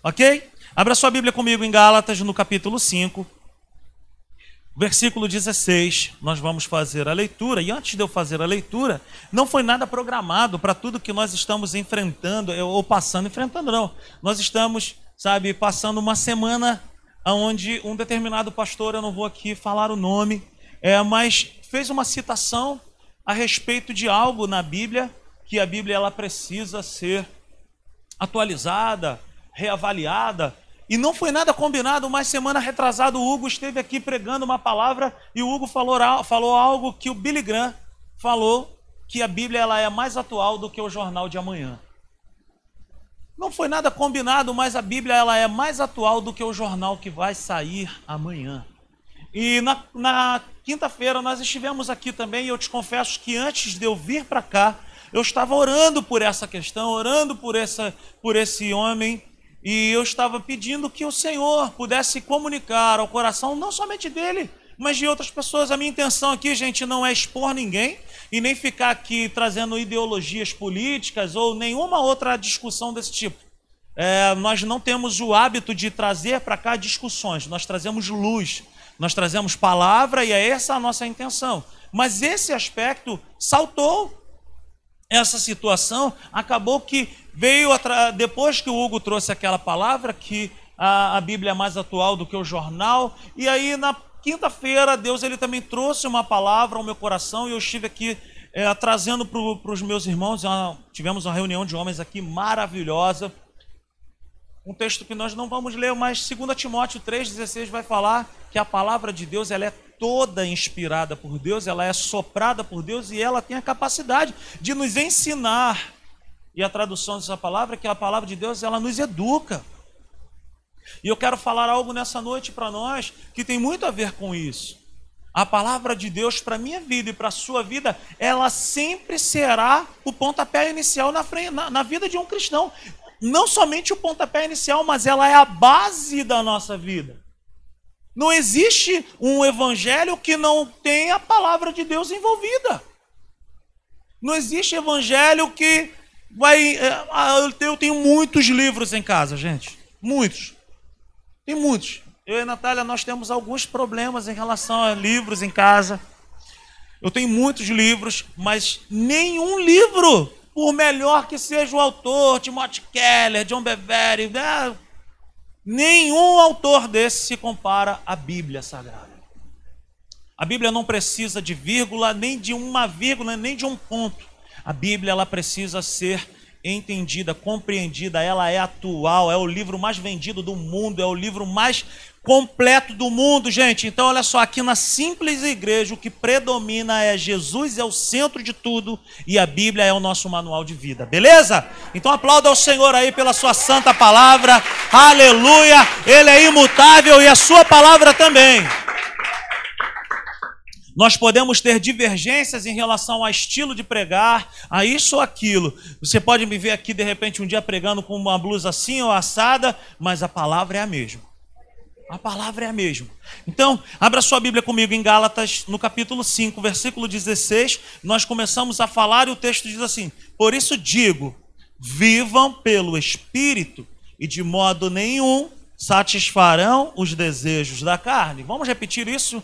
Ok? Abra sua Bíblia comigo em Gálatas, no capítulo 5, versículo 16. Nós vamos fazer a leitura. E antes de eu fazer a leitura, não foi nada programado para tudo que nós estamos enfrentando, ou passando, enfrentando não. Nós estamos, sabe, passando uma semana onde um determinado pastor, eu não vou aqui falar o nome, é, mas fez uma citação a respeito de algo na Bíblia que a Bíblia ela precisa ser atualizada, reavaliada. E não foi nada combinado, mas semana retrasada o Hugo esteve aqui pregando uma palavra e o Hugo falou, falou algo que o Billy Graham falou, que a Bíblia ela é mais atual do que o jornal de amanhã. Não foi nada combinado, mas a Bíblia ela é mais atual do que o jornal que vai sair amanhã. E na, na quinta-feira nós estivemos aqui também, e eu te confesso que antes de eu vir para cá, eu estava orando por essa questão, orando por, essa, por esse homem, e eu estava pedindo que o Senhor pudesse comunicar ao coração, não somente dele, mas de outras pessoas. A minha intenção aqui, gente, não é expor ninguém e nem ficar aqui trazendo ideologias políticas ou nenhuma outra discussão desse tipo. É, nós não temos o hábito de trazer para cá discussões, nós trazemos luz, nós trazemos palavra e é essa a nossa intenção. Mas esse aspecto saltou essa situação, acabou que veio depois que o Hugo trouxe aquela palavra que a, a Bíblia é mais atual do que o jornal, e aí na quinta-feira Deus ele também trouxe uma palavra ao meu coração e eu estive aqui é, trazendo para os meus irmãos, tivemos uma reunião de homens aqui maravilhosa, um texto que nós não vamos ler, mas 2 Timóteo 3,16 vai falar que a palavra de Deus ela é toda inspirada por Deus, ela é soprada por Deus e ela tem a capacidade de nos ensinar. E a tradução dessa palavra é que a palavra de Deus ela nos educa. E eu quero falar algo nessa noite para nós que tem muito a ver com isso. A palavra de Deus para a minha vida e para a sua vida, ela sempre será o pontapé inicial na, frente, na, na vida de um cristão. Não somente o pontapé inicial, mas ela é a base da nossa vida. Não existe um evangelho que não tenha a palavra de Deus envolvida. Não existe evangelho que vai. É, eu tenho muitos livros em casa, gente. Muitos. Tem muitos. Eu e a Natália, nós temos alguns problemas em relação a livros em casa. Eu tenho muitos livros, mas nenhum livro, por melhor que seja o autor, Timothy Keller, John Bevere, né? Nenhum autor desse se compara à Bíblia Sagrada. A Bíblia não precisa de vírgula, nem de uma vírgula, nem de um ponto. A Bíblia ela precisa ser entendida, compreendida, ela é atual, é o livro mais vendido do mundo, é o livro mais completo do mundo, gente. Então, olha só, aqui na simples igreja, o que predomina é Jesus, é o centro de tudo, e a Bíblia é o nosso manual de vida, beleza? Então, aplauda ao Senhor aí pela sua santa palavra, aleluia, Ele é imutável e a sua palavra também. Nós podemos ter divergências em relação ao estilo de pregar, a isso ou aquilo. Você pode me ver aqui de repente um dia pregando com uma blusa assim ou assada, mas a palavra é a mesma. A palavra é a mesma. Então, abra sua Bíblia comigo em Gálatas, no capítulo 5, versículo 16. Nós começamos a falar e o texto diz assim: Por isso digo, vivam pelo Espírito e de modo nenhum satisfarão os desejos da carne. Vamos repetir isso?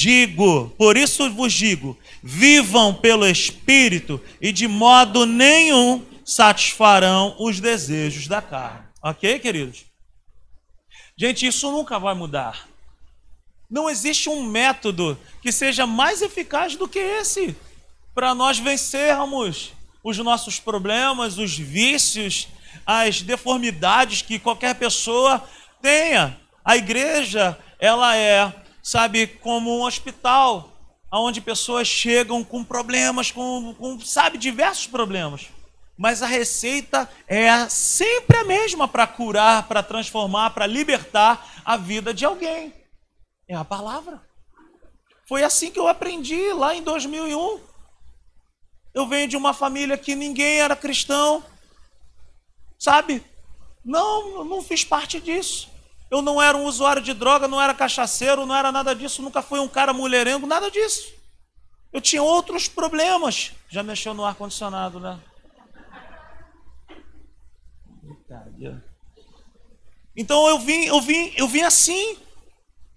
Digo, por isso vos digo: vivam pelo Espírito e de modo nenhum satisfarão os desejos da carne. Ok, queridos? Gente, isso nunca vai mudar. Não existe um método que seja mais eficaz do que esse para nós vencermos os nossos problemas, os vícios, as deformidades que qualquer pessoa tenha. A igreja, ela é sabe, como um hospital, onde pessoas chegam com problemas, com, com, sabe, diversos problemas. Mas a receita é sempre a mesma para curar, para transformar, para libertar a vida de alguém. É a palavra. Foi assim que eu aprendi lá em 2001. Eu venho de uma família que ninguém era cristão, sabe? Não, não fiz parte disso. Eu não era um usuário de droga, não era cachaceiro, não era nada disso, nunca fui um cara mulherengo, nada disso. Eu tinha outros problemas. Já mexeu no ar-condicionado, né? Então eu vim, eu vim, eu vim assim.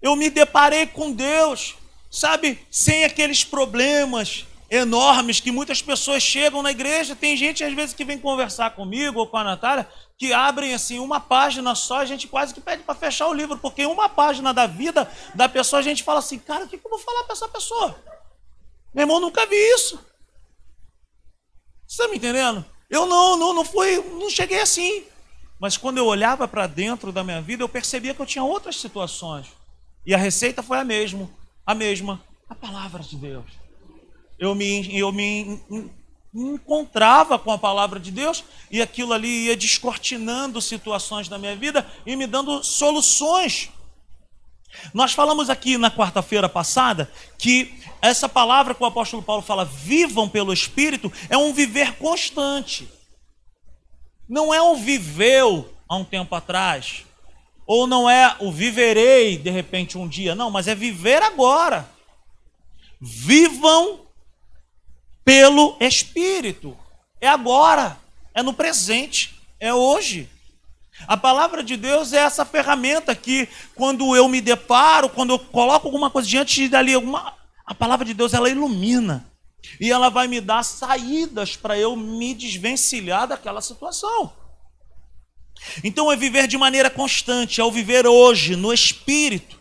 Eu me deparei com Deus, sabe, sem aqueles problemas enormes que muitas pessoas chegam na igreja. Tem gente às vezes que vem conversar comigo ou com a Natália que abrem assim uma página só, a gente quase que pede para fechar o livro, porque uma página da vida da pessoa a gente fala assim, cara, o que eu vou falar para essa pessoa? Meu irmão, nunca vi isso. Você está me entendendo? Eu não, não, não fui, não cheguei assim. Mas quando eu olhava para dentro da minha vida, eu percebia que eu tinha outras situações. E a receita foi a mesma, a mesma, a palavra de Deus. Eu me, eu me encontrava com a palavra de Deus e aquilo ali ia descortinando situações da minha vida e me dando soluções. Nós falamos aqui na quarta-feira passada que essa palavra que o apóstolo Paulo fala, vivam pelo Espírito, é um viver constante. Não é um viveu há um tempo atrás, ou não é o viverei de repente um dia, não, mas é viver agora. Vivam pelo Espírito. É agora, é no presente, é hoje. A palavra de Deus é essa ferramenta que, quando eu me deparo, quando eu coloco alguma coisa diante dali, alguma, a palavra de Deus ela ilumina. E ela vai me dar saídas para eu me desvencilhar daquela situação. Então é viver de maneira constante, é o viver hoje, no espírito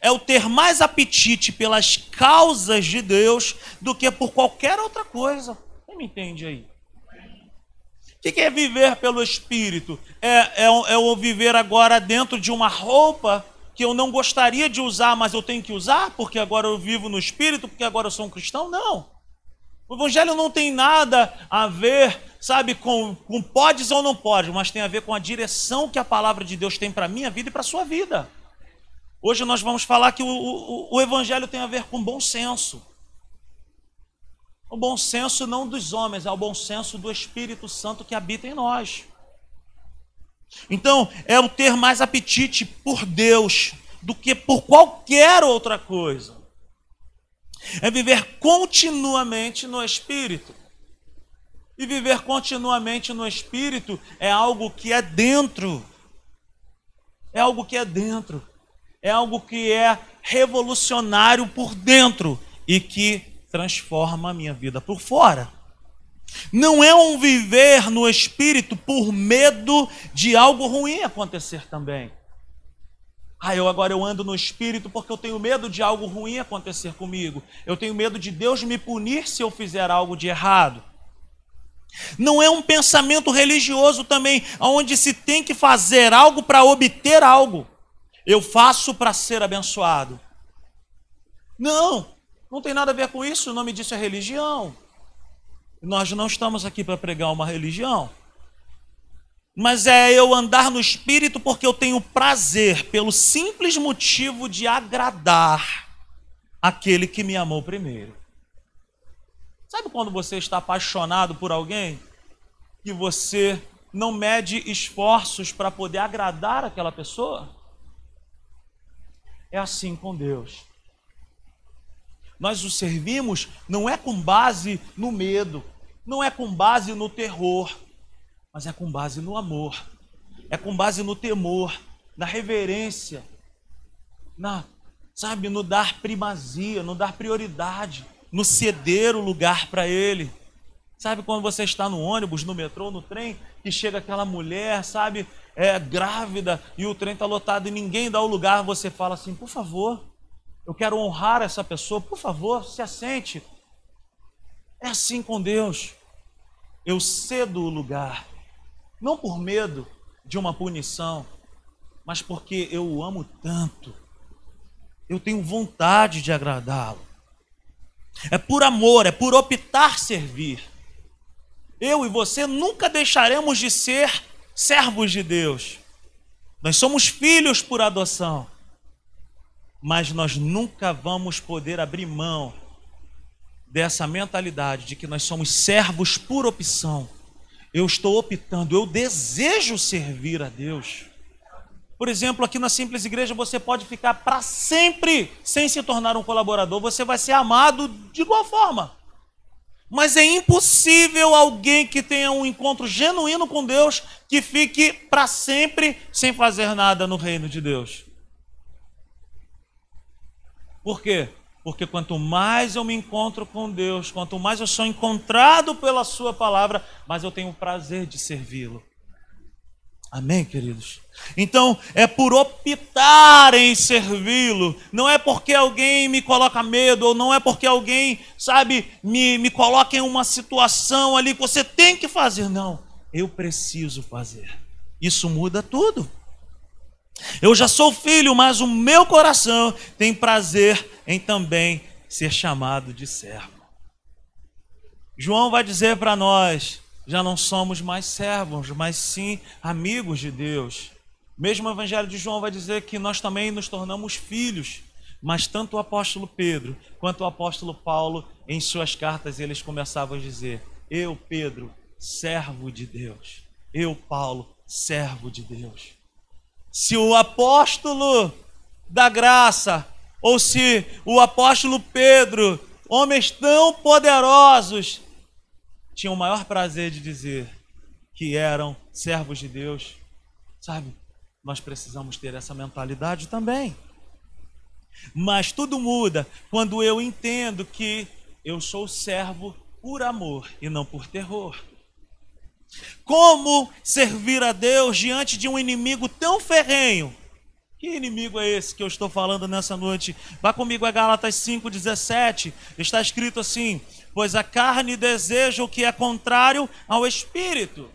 é o ter mais apetite pelas causas de Deus do que por qualquer outra coisa. Quem me entende aí? O que é viver pelo Espírito? É, é, é o viver agora dentro de uma roupa que eu não gostaria de usar, mas eu tenho que usar porque agora eu vivo no Espírito, porque agora eu sou um cristão? Não. O Evangelho não tem nada a ver, sabe, com, com podes ou não pode, mas tem a ver com a direção que a palavra de Deus tem para a minha vida e para a sua vida. Hoje nós vamos falar que o, o, o Evangelho tem a ver com bom senso. O bom senso não dos homens, é o bom senso do Espírito Santo que habita em nós. Então, é o ter mais apetite por Deus do que por qualquer outra coisa. É viver continuamente no Espírito. E viver continuamente no Espírito é algo que é dentro. É algo que é dentro é algo que é revolucionário por dentro e que transforma a minha vida por fora. Não é um viver no espírito por medo de algo ruim acontecer também. Ah, eu agora eu ando no espírito porque eu tenho medo de algo ruim acontecer comigo. Eu tenho medo de Deus me punir se eu fizer algo de errado. Não é um pensamento religioso também, onde se tem que fazer algo para obter algo. Eu faço para ser abençoado. Não, não tem nada a ver com isso. O nome disso é religião. Nós não estamos aqui para pregar uma religião. Mas é eu andar no espírito porque eu tenho prazer, pelo simples motivo de agradar aquele que me amou primeiro. Sabe quando você está apaixonado por alguém e você não mede esforços para poder agradar aquela pessoa? É assim com Deus. Nós o servimos não é com base no medo, não é com base no terror, mas é com base no amor, é com base no temor, na reverência, na, sabe, no dar primazia, no dar prioridade, no ceder o lugar para Ele. Sabe quando você está no ônibus, no metrô, no trem, e chega aquela mulher, sabe, é grávida e o trem está lotado e ninguém dá o lugar, você fala assim: por favor, eu quero honrar essa pessoa, por favor, se assente. É assim com Deus. Eu cedo o lugar, não por medo de uma punição, mas porque eu o amo tanto. Eu tenho vontade de agradá-lo. É por amor, é por optar servir. Eu e você nunca deixaremos de ser servos de Deus. Nós somos filhos por adoção. Mas nós nunca vamos poder abrir mão dessa mentalidade de que nós somos servos por opção. Eu estou optando, eu desejo servir a Deus. Por exemplo, aqui na Simples Igreja você pode ficar para sempre sem se tornar um colaborador, você vai ser amado de igual forma. Mas é impossível alguém que tenha um encontro genuíno com Deus que fique para sempre sem fazer nada no reino de Deus. Por quê? Porque quanto mais eu me encontro com Deus, quanto mais eu sou encontrado pela Sua palavra, mais eu tenho o prazer de servi-lo. Amém, queridos? Então, é por optar em servi-lo, não é porque alguém me coloca medo, ou não é porque alguém, sabe, me, me coloca em uma situação ali que você tem que fazer. Não, eu preciso fazer. Isso muda tudo. Eu já sou filho, mas o meu coração tem prazer em também ser chamado de servo. João vai dizer para nós: já não somos mais servos, mas sim amigos de Deus. Mesmo o Evangelho de João vai dizer que nós também nos tornamos filhos. Mas tanto o apóstolo Pedro quanto o apóstolo Paulo, em suas cartas, eles começavam a dizer: Eu, Pedro, servo de Deus. Eu, Paulo, servo de Deus se o apóstolo da graça, ou se o apóstolo Pedro, homens tão poderosos, tinham o maior prazer de dizer que eram servos de Deus, sabe? Nós precisamos ter essa mentalidade também. Mas tudo muda quando eu entendo que eu sou servo por amor e não por terror. Como servir a Deus diante de um inimigo tão ferrenho? Que inimigo é esse que eu estou falando nessa noite? Vá comigo a Gálatas 5,17. Está escrito assim: Pois a carne deseja o que é contrário ao espírito.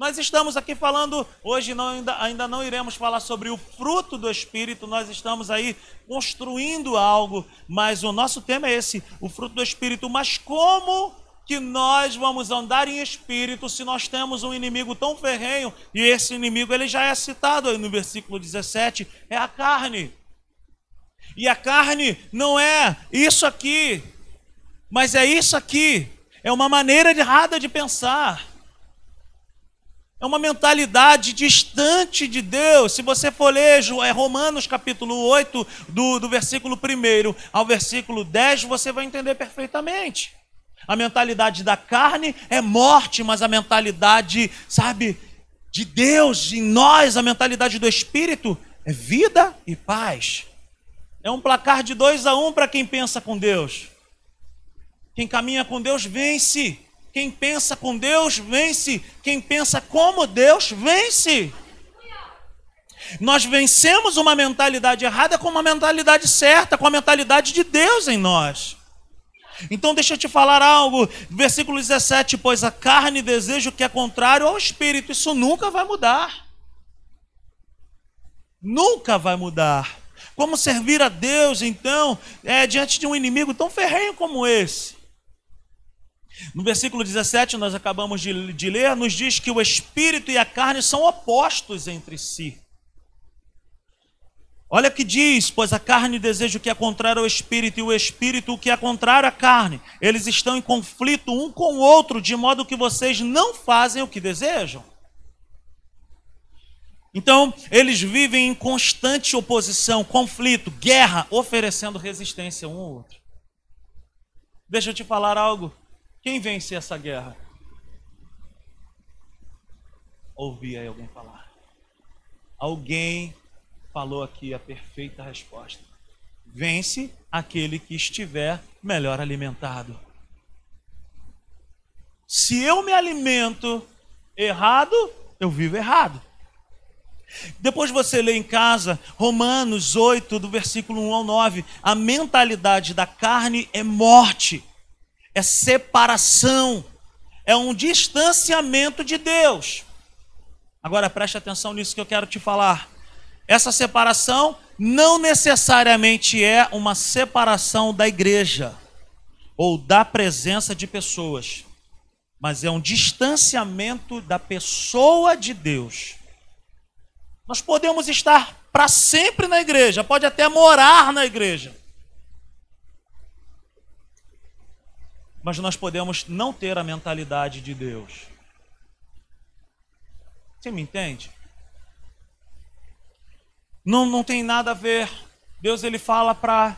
Nós estamos aqui falando, hoje não, ainda, ainda não iremos falar sobre o fruto do Espírito, nós estamos aí construindo algo, mas o nosso tema é esse, o fruto do Espírito. Mas como que nós vamos andar em espírito se nós temos um inimigo tão ferrenho, e esse inimigo ele já é citado aí no versículo 17, é a carne. E a carne não é isso aqui, mas é isso aqui. É uma maneira errada de pensar. É uma mentalidade distante de Deus. Se você for ler é Romanos capítulo 8, do, do versículo 1 ao versículo 10, você vai entender perfeitamente. A mentalidade da carne é morte, mas a mentalidade, sabe, de Deus em nós, a mentalidade do Espírito é vida e paz. É um placar de dois a um para quem pensa com Deus. Quem caminha com Deus vence. Quem pensa com Deus vence. Quem pensa como Deus vence. Nós vencemos uma mentalidade errada com uma mentalidade certa, com a mentalidade de Deus em nós. Então deixa eu te falar algo, versículo 17, pois a carne deseja o que é contrário ao espírito, isso nunca vai mudar. Nunca vai mudar. Como servir a Deus, então, é, diante de um inimigo tão ferrenho como esse? No versículo 17, nós acabamos de, de ler, nos diz que o espírito e a carne são opostos entre si. Olha que diz: pois a carne deseja o que é contrário ao espírito, e o espírito o que é contrário à carne. Eles estão em conflito um com o outro, de modo que vocês não fazem o que desejam. Então, eles vivem em constante oposição, conflito, guerra, oferecendo resistência um ao outro. Deixa eu te falar algo. Quem vence essa guerra? Ouvi aí alguém falar. Alguém falou aqui a perfeita resposta. Vence aquele que estiver melhor alimentado. Se eu me alimento errado, eu vivo errado. Depois você lê em casa Romanos 8, do versículo 1 ao 9. A mentalidade da carne é morte, é separação, é um distanciamento de Deus. Agora preste atenção nisso que eu quero te falar. Essa separação não necessariamente é uma separação da igreja ou da presença de pessoas, mas é um distanciamento da pessoa de Deus. Nós podemos estar para sempre na igreja, pode até morar na igreja. Mas nós podemos não ter a mentalidade de Deus. Você me entende? Não, não tem nada a ver. Deus ele fala para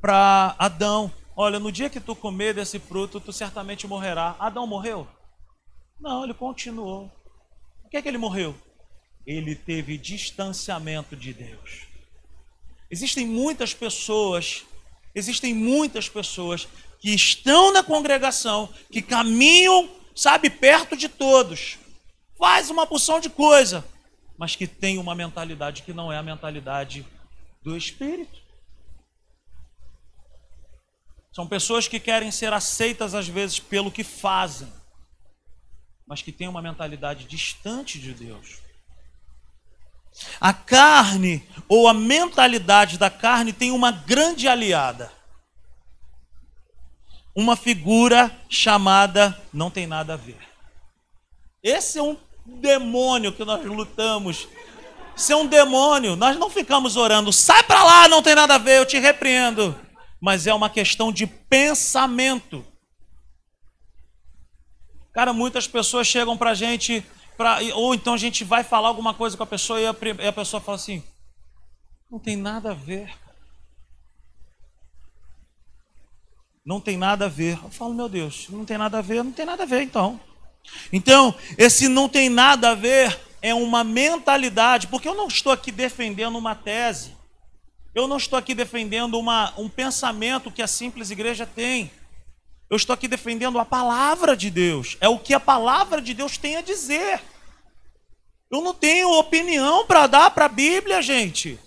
para Adão: Olha, no dia que tu comer desse fruto, tu certamente morrerá. Adão morreu? Não, ele continuou. Por que, é que ele morreu? Ele teve distanciamento de Deus. Existem muitas pessoas, existem muitas pessoas que estão na congregação, que caminham, sabe, perto de todos, faz uma porção de coisa, mas que tem uma mentalidade que não é a mentalidade do Espírito. São pessoas que querem ser aceitas às vezes pelo que fazem, mas que têm uma mentalidade distante de Deus. A carne ou a mentalidade da carne tem uma grande aliada. Uma figura chamada não tem nada a ver. Esse é um demônio que nós lutamos. Esse é um demônio. Nós não ficamos orando, sai para lá, não tem nada a ver, eu te repreendo mas é uma questão de pensamento. Cara, muitas pessoas chegam para a gente, pra, ou então a gente vai falar alguma coisa com a pessoa e a, e a pessoa fala assim: não tem nada a ver. Não tem nada a ver. Eu falo, meu Deus, não tem nada a ver, não tem nada a ver então. Então, esse não tem nada a ver é uma mentalidade, porque eu não estou aqui defendendo uma tese. Eu não estou aqui defendendo uma, um pensamento que a simples igreja tem. Eu estou aqui defendendo a palavra de Deus. É o que a palavra de Deus tem a dizer. Eu não tenho opinião para dar para a Bíblia, gente.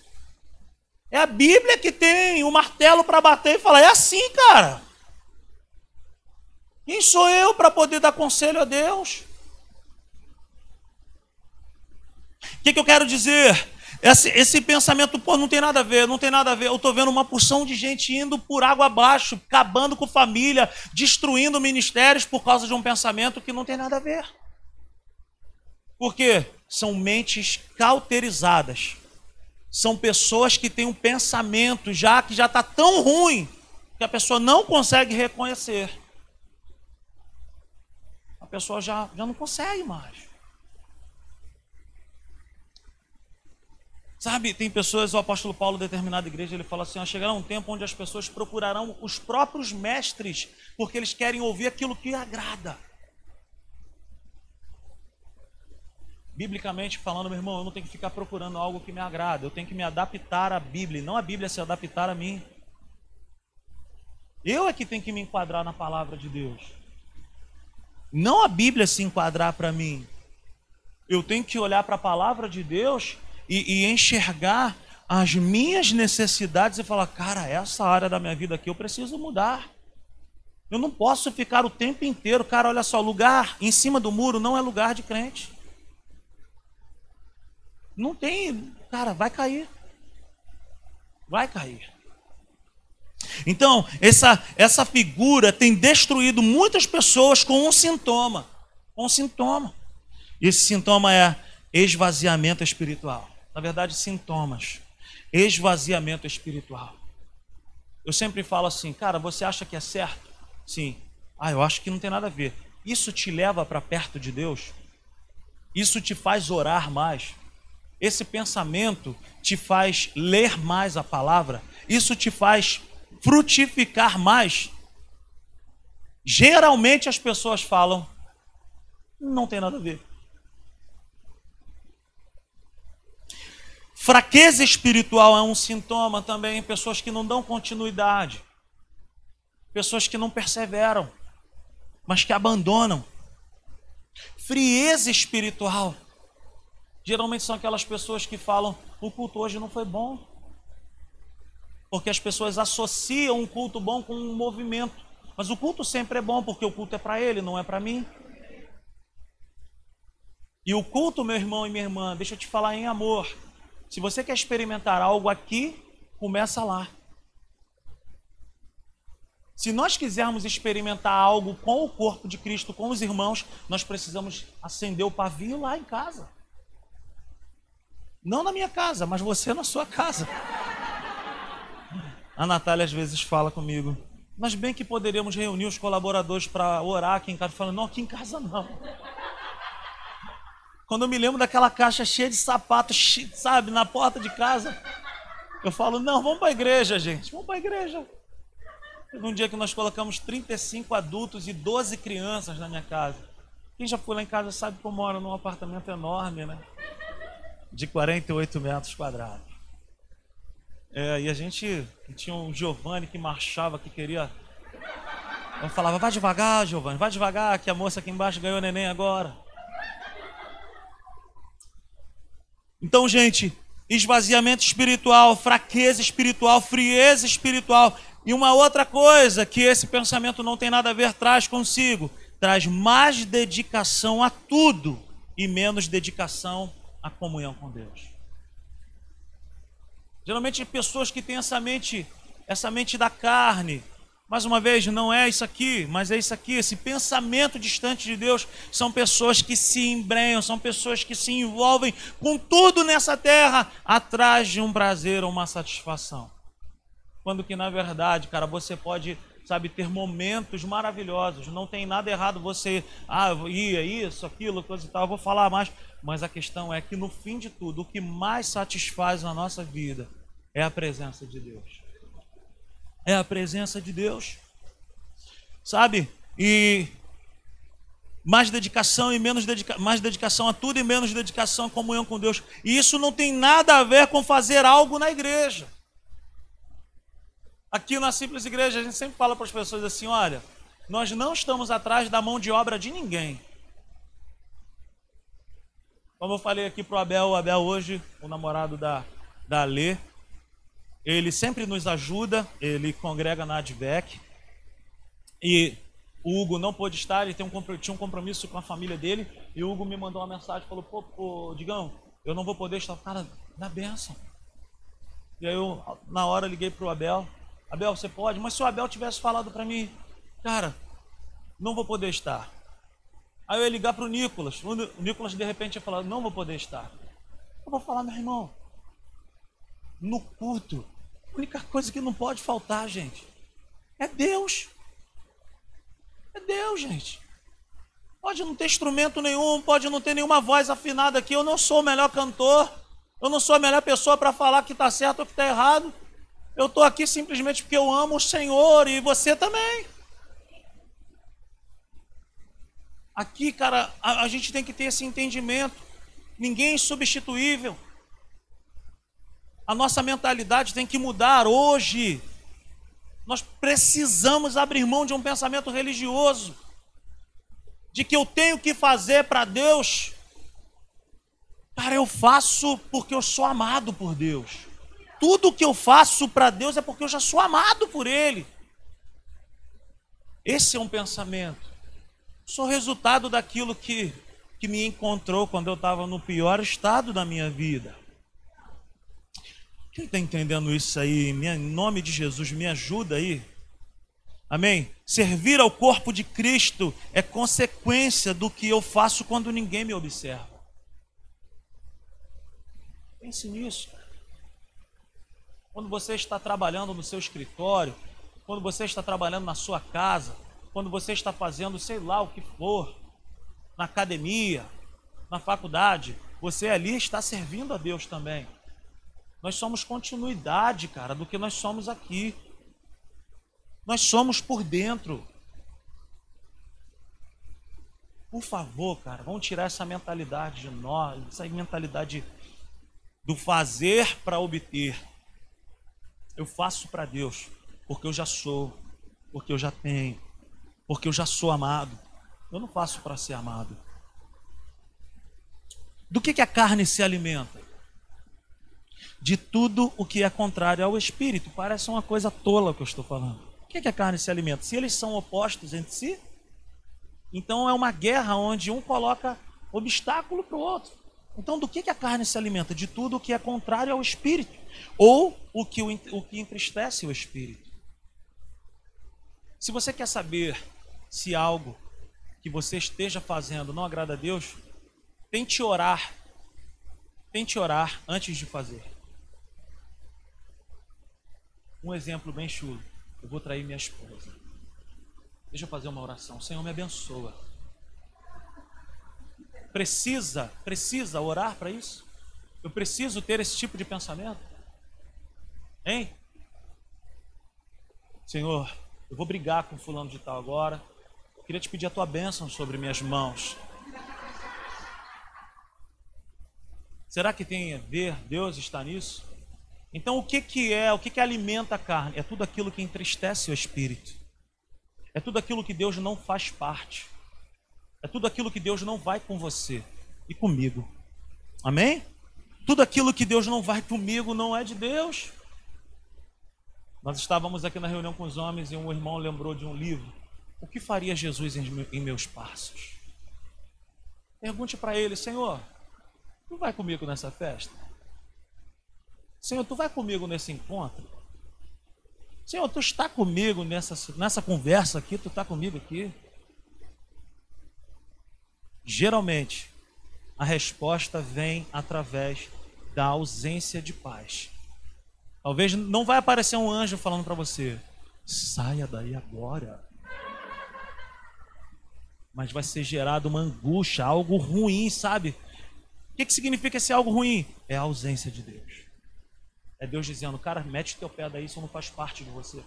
É a Bíblia que tem o martelo para bater e falar: é assim, cara. Quem sou eu para poder dar conselho a Deus? O que, que eu quero dizer? Esse, esse, pensamento, pô, não tem nada a ver, não tem nada a ver. Eu estou vendo uma porção de gente indo por água abaixo, acabando com família, destruindo ministérios por causa de um pensamento que não tem nada a ver. Por quê? São mentes cauterizadas. São pessoas que têm um pensamento já que já está tão ruim que a pessoa não consegue reconhecer. Pessoa já, já não consegue mais. Sabe, tem pessoas, o apóstolo Paulo, determinada igreja, ele fala assim: chegará um tempo onde as pessoas procurarão os próprios mestres, porque eles querem ouvir aquilo que agrada. Biblicamente falando, meu irmão, eu não tenho que ficar procurando algo que me agrada, eu tenho que me adaptar à Bíblia, não a Bíblia se adaptar a mim. Eu é que tenho que me enquadrar na palavra de Deus. Não a Bíblia se enquadrar para mim. Eu tenho que olhar para a palavra de Deus e, e enxergar as minhas necessidades e falar, cara, essa área da minha vida aqui eu preciso mudar. Eu não posso ficar o tempo inteiro, cara, olha só, lugar em cima do muro não é lugar de crente. Não tem, cara, vai cair. Vai cair. Então, essa, essa figura tem destruído muitas pessoas com um sintoma. Com um sintoma. Esse sintoma é esvaziamento espiritual na verdade, sintomas. Esvaziamento espiritual. Eu sempre falo assim, cara, você acha que é certo? Sim. Ah, eu acho que não tem nada a ver. Isso te leva para perto de Deus? Isso te faz orar mais? Esse pensamento te faz ler mais a palavra? Isso te faz frutificar mais? Geralmente as pessoas falam, não tem nada a ver. Fraqueza espiritual é um sintoma também, pessoas que não dão continuidade, pessoas que não perseveram, mas que abandonam. Frieza espiritual. Geralmente são aquelas pessoas que falam: o culto hoje não foi bom. Porque as pessoas associam um culto bom com um movimento. Mas o culto sempre é bom, porque o culto é para ele, não é para mim. E o culto, meu irmão e minha irmã, deixa eu te falar em amor, se você quer experimentar algo aqui, começa lá. Se nós quisermos experimentar algo com o corpo de Cristo, com os irmãos, nós precisamos acender o pavio lá em casa. Não na minha casa, mas você na sua casa. A Natália às vezes fala comigo, mas bem que poderíamos reunir os colaboradores para orar aqui em casa. Falando, não, aqui em casa não. Quando eu me lembro daquela caixa cheia de sapatos, sabe, na porta de casa, eu falo: não, vamos para a igreja, gente, vamos para a igreja. Teve um dia que nós colocamos 35 adultos e 12 crianças na minha casa. Quem já foi lá em casa sabe que eu moro num apartamento enorme, né? De 48 metros quadrados. É, e a gente tinha um Giovanni que marchava, que queria. Eu falava, vai devagar, Giovanni, vai devagar, que a moça aqui embaixo ganhou neném agora. Então, gente, esvaziamento espiritual, fraqueza espiritual, frieza espiritual. E uma outra coisa que esse pensamento não tem nada a ver, traz consigo, traz mais dedicação a tudo e menos dedicação à comunhão com Deus. Geralmente pessoas que têm essa mente, essa mente da carne, mais uma vez, não é isso aqui, mas é isso aqui. Esse pensamento distante de Deus são pessoas que se embrenham, são pessoas que se envolvem com tudo nessa terra atrás de um prazer ou uma satisfação. Quando que na verdade, cara, você pode, sabe, ter momentos maravilhosos. Não tem nada errado você, ah, ia isso, aquilo, coisa e tal. Eu vou falar mais, mas a questão é que no fim de tudo, o que mais satisfaz a nossa vida é a presença de Deus é a presença de Deus. Sabe? E mais dedicação e menos dedica mais dedicação a tudo e menos dedicação à comunhão com Deus. E isso não tem nada a ver com fazer algo na igreja. Aqui na simples igreja a gente sempre fala para as pessoas assim, olha, nós não estamos atrás da mão de obra de ninguém. Como eu falei aqui para o Abel, o Abel hoje, o namorado da, da Lê, ele sempre nos ajuda, ele congrega na Advec. E o Hugo não pôde estar, ele tem um, tinha um compromisso com a família dele. E o Hugo me mandou uma mensagem, falou, pô, pô Digão, eu não vou poder estar. Cara, dá benção. E aí eu, na hora, liguei para o Abel. Abel, você pode? Mas se o Abel tivesse falado para mim, cara, não vou poder estar. Aí eu ia ligar para o Nicolas. O Nicolas, de repente, ia falar, não vou poder estar. Eu vou falar, meu irmão, no culto, a única coisa que não pode faltar, gente, é Deus. É Deus, gente. Pode não ter instrumento nenhum, pode não ter nenhuma voz afinada aqui. Eu não sou o melhor cantor. Eu não sou a melhor pessoa para falar que está certo ou que está errado. Eu estou aqui simplesmente porque eu amo o Senhor e você também. Aqui, cara, a, a gente tem que ter esse entendimento. Ninguém é insubstituível. A nossa mentalidade tem que mudar hoje. Nós precisamos abrir mão de um pensamento religioso, de que eu tenho que fazer para Deus. Cara, eu faço porque eu sou amado por Deus. Tudo que eu faço para Deus é porque eu já sou amado por Ele. Esse é um pensamento. Sou resultado daquilo que, que me encontrou quando eu estava no pior estado da minha vida. Quem está entendendo isso aí? Em nome de Jesus, me ajuda aí. Amém? Servir ao corpo de Cristo é consequência do que eu faço quando ninguém me observa. Pense nisso. Quando você está trabalhando no seu escritório, quando você está trabalhando na sua casa, quando você está fazendo sei lá o que for, na academia, na faculdade, você ali está servindo a Deus também. Nós somos continuidade, cara, do que nós somos aqui. Nós somos por dentro. Por favor, cara, vamos tirar essa mentalidade de nós, essa mentalidade do fazer para obter. Eu faço para Deus, porque eu já sou, porque eu já tenho, porque eu já sou amado. Eu não faço para ser amado. Do que, que a carne se alimenta? De tudo o que é contrário ao espírito. Parece uma coisa tola que eu estou falando. O que, é que a carne se alimenta? Se eles são opostos entre si, então é uma guerra onde um coloca obstáculo para o outro. Então, do que, que a carne se alimenta? De tudo o que é contrário ao espírito, ou o que, o, o que entristece o espírito. Se você quer saber se algo que você esteja fazendo não agrada a Deus, tente orar. Tente orar antes de fazer. Um exemplo bem chulo. Eu vou trair minha esposa. Deixa eu fazer uma oração. Senhor, me abençoa. Precisa, precisa orar para isso? Eu preciso ter esse tipo de pensamento? Hein? Senhor, Eu vou brigar com fulano de tal agora. Eu queria te pedir a tua bênção sobre minhas mãos. Será que tem a ver Deus está nisso? Então o que, que é, o que, que alimenta a carne? É tudo aquilo que entristece o espírito. É tudo aquilo que Deus não faz parte. É tudo aquilo que Deus não vai com você e comigo. Amém? Tudo aquilo que Deus não vai comigo não é de Deus. Nós estávamos aqui na reunião com os homens e um irmão lembrou de um livro. O que faria Jesus em meus passos? Pergunte para ele, Senhor, tu vai comigo nessa festa? Senhor, tu vai comigo nesse encontro? Senhor, tu está comigo nessa, nessa conversa aqui? Tu está comigo aqui? Geralmente, a resposta vem através da ausência de paz. Talvez não vai aparecer um anjo falando para você, saia daí agora. Mas vai ser gerado uma angústia, algo ruim, sabe? O que, que significa esse algo ruim? É a ausência de Deus. É Deus dizendo, cara, mete teu pé daí, isso não faz parte de você.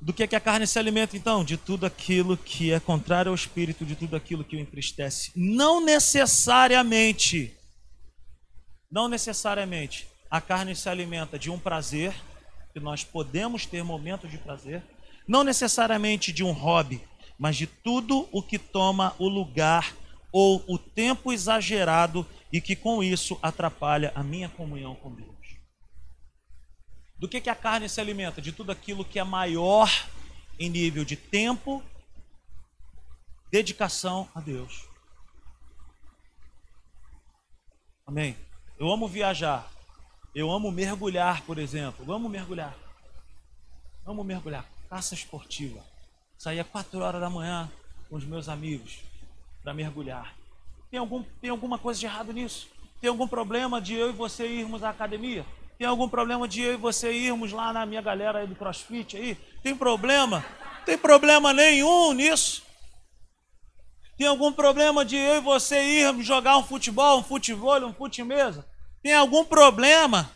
Do que, é que a carne se alimenta, então? De tudo aquilo que é contrário ao espírito, de tudo aquilo que o entristece. Não necessariamente não necessariamente a carne se alimenta de um prazer, que nós podemos ter momentos de prazer, não necessariamente de um hobby, mas de tudo o que toma o lugar ou o tempo exagerado e que com isso atrapalha a minha comunhão com Deus. Do que, que a carne se alimenta? De tudo aquilo que é maior em nível de tempo, dedicação a Deus. Amém? Eu amo viajar. Eu amo mergulhar, por exemplo. Eu amo mergulhar. Amo mergulhar. Caça esportiva. Saía quatro horas da manhã com os meus amigos para mergulhar. Tem, algum, tem alguma coisa de errado nisso? Tem algum problema de eu e você irmos à academia? Tem algum problema de eu e você irmos lá na minha galera aí do CrossFit aí? Tem problema? Tem problema nenhum nisso. Tem algum problema de eu e você irmos jogar um futebol, um futebol, um fute mesa? Tem algum problema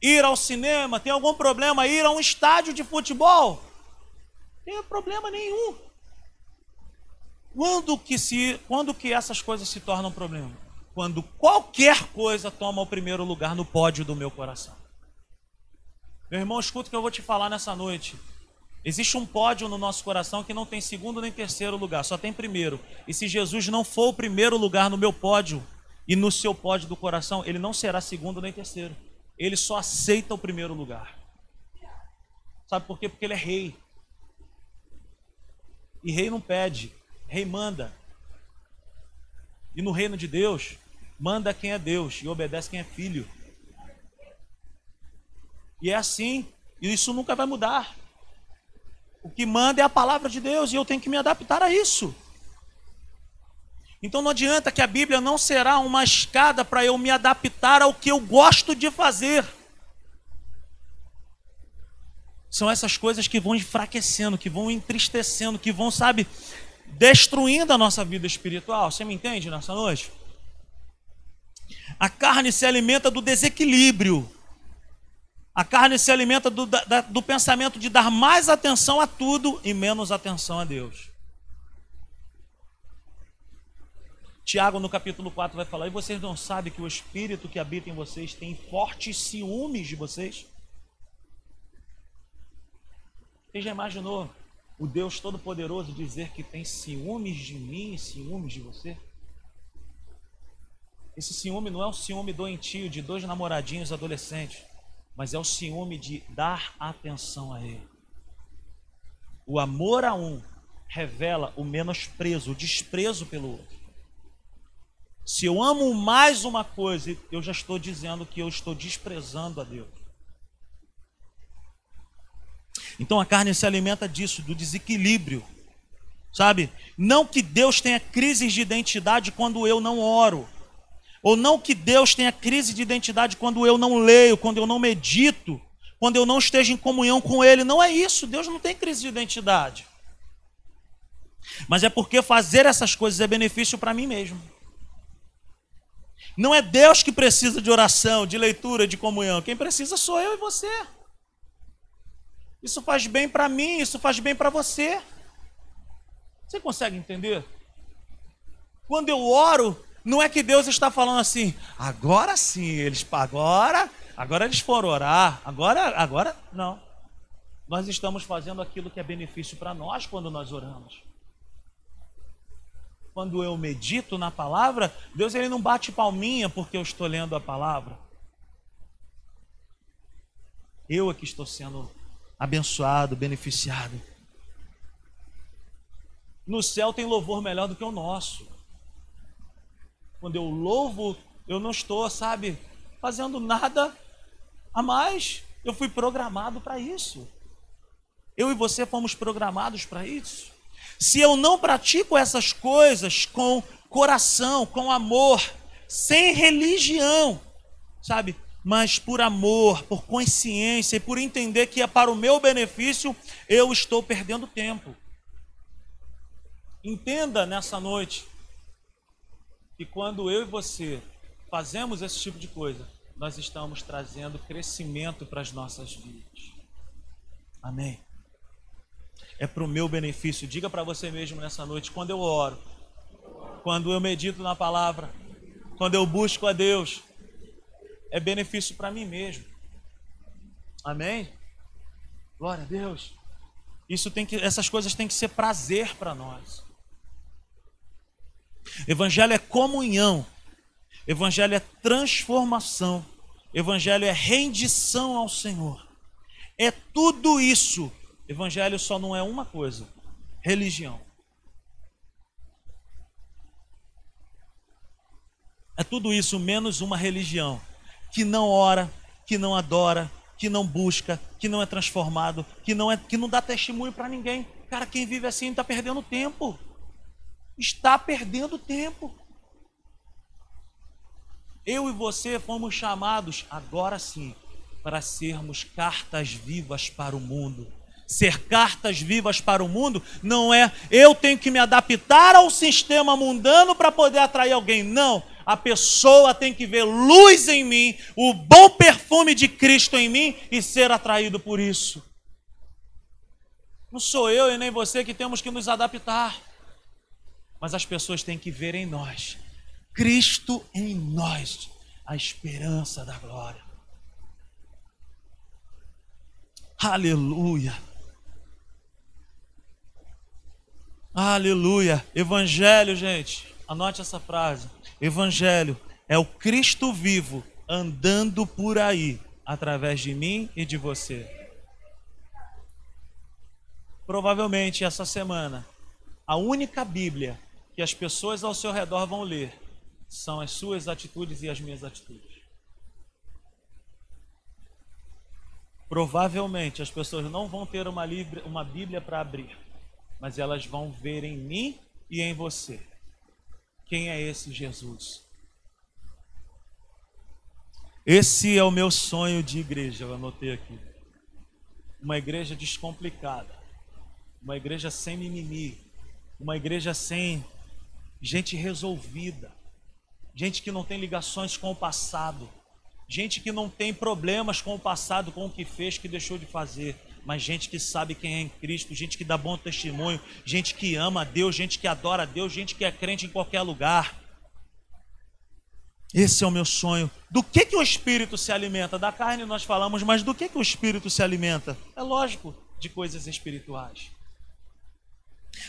ir ao cinema? Tem algum problema ir a um estádio de futebol? Tem problema nenhum. Quando que, se, quando que essas coisas se tornam problema? Quando qualquer coisa toma o primeiro lugar no pódio do meu coração. Meu irmão, escuta o que eu vou te falar nessa noite. Existe um pódio no nosso coração que não tem segundo nem terceiro lugar, só tem primeiro. E se Jesus não for o primeiro lugar no meu pódio e no seu pódio do coração, ele não será segundo nem terceiro. Ele só aceita o primeiro lugar. Sabe por quê? Porque ele é rei. E rei não pede, rei manda. E no reino de Deus, manda quem é Deus e obedece quem é filho. E é assim, e isso nunca vai mudar. O que manda é a palavra de Deus e eu tenho que me adaptar a isso. Então não adianta que a Bíblia não será uma escada para eu me adaptar ao que eu gosto de fazer. São essas coisas que vão enfraquecendo, que vão entristecendo, que vão, sabe, destruindo a nossa vida espiritual. Você me entende nessa noite? A carne se alimenta do desequilíbrio. A carne se alimenta do, da, do pensamento de dar mais atenção a tudo e menos atenção a Deus. Tiago, no capítulo 4, vai falar: E vocês não sabem que o Espírito que habita em vocês tem fortes ciúmes de vocês? Você já imaginou o Deus Todo-Poderoso dizer que tem ciúmes de mim e ciúmes de você? Esse ciúme não é um ciúme doentio de dois namoradinhos adolescentes mas é o ciúme de dar atenção a ele. O amor a um revela o menosprezo, o desprezo pelo outro. Se eu amo mais uma coisa, eu já estou dizendo que eu estou desprezando a Deus. Então a carne se alimenta disso, do desequilíbrio. Sabe? Não que Deus tenha crises de identidade quando eu não oro. Ou não que Deus tenha crise de identidade quando eu não leio, quando eu não medito, quando eu não esteja em comunhão com Ele. Não é isso. Deus não tem crise de identidade. Mas é porque fazer essas coisas é benefício para mim mesmo. Não é Deus que precisa de oração, de leitura, de comunhão. Quem precisa sou eu e você. Isso faz bem para mim, isso faz bem para você. Você consegue entender? Quando eu oro, não é que Deus está falando assim, agora sim, eles agora, agora eles foram orar, agora, agora não. Nós estamos fazendo aquilo que é benefício para nós quando nós oramos. Quando eu medito na palavra, Deus ele não bate palminha porque eu estou lendo a palavra. Eu aqui estou sendo abençoado, beneficiado. No céu tem louvor melhor do que o nosso. Quando eu louvo, eu não estou, sabe, fazendo nada a mais. Eu fui programado para isso. Eu e você fomos programados para isso. Se eu não pratico essas coisas com coração, com amor, sem religião, sabe? Mas por amor, por consciência e por entender que é para o meu benefício, eu estou perdendo tempo. Entenda nessa noite que quando eu e você fazemos esse tipo de coisa, nós estamos trazendo crescimento para as nossas vidas. Amém. É para o meu benefício. Diga para você mesmo nessa noite, quando eu oro, quando eu medito na palavra, quando eu busco a Deus, é benefício para mim mesmo. Amém? Glória a Deus. Isso tem que, essas coisas têm que ser prazer para nós. Evangelho é comunhão. Evangelho é transformação. Evangelho é rendição ao Senhor. É tudo isso. Evangelho só não é uma coisa: religião. É tudo isso menos uma religião que não ora, que não adora, que não busca, que não é transformado, que não é que não dá testemunho para ninguém. Cara, quem vive assim está perdendo tempo está perdendo tempo. Eu e você fomos chamados, agora sim, para sermos cartas vivas para o mundo. Ser cartas vivas para o mundo não é eu tenho que me adaptar ao sistema mundano para poder atrair alguém. Não. A pessoa tem que ver luz em mim, o bom perfume de Cristo em mim e ser atraído por isso. Não sou eu e nem você que temos que nos adaptar mas as pessoas têm que ver em nós Cristo em nós, a esperança da glória. Aleluia. Aleluia. Evangelho, gente, anote essa frase. Evangelho é o Cristo vivo andando por aí, através de mim e de você. Provavelmente essa semana, a única Bíblia que as pessoas ao seu redor vão ler são as suas atitudes e as minhas atitudes. Provavelmente as pessoas não vão ter uma, uma Bíblia para abrir, mas elas vão ver em mim e em você. Quem é esse Jesus? Esse é o meu sonho de igreja, eu anotei aqui. Uma igreja descomplicada, uma igreja sem mimimi, uma igreja sem gente resolvida, gente que não tem ligações com o passado, gente que não tem problemas com o passado, com o que fez, que deixou de fazer, mas gente que sabe quem é em Cristo, gente que dá bom testemunho, gente que ama a Deus, gente que adora a Deus, gente que é crente em qualquer lugar. Esse é o meu sonho. Do que, que o Espírito se alimenta? Da carne nós falamos, mas do que, que o Espírito se alimenta? É lógico, de coisas espirituais.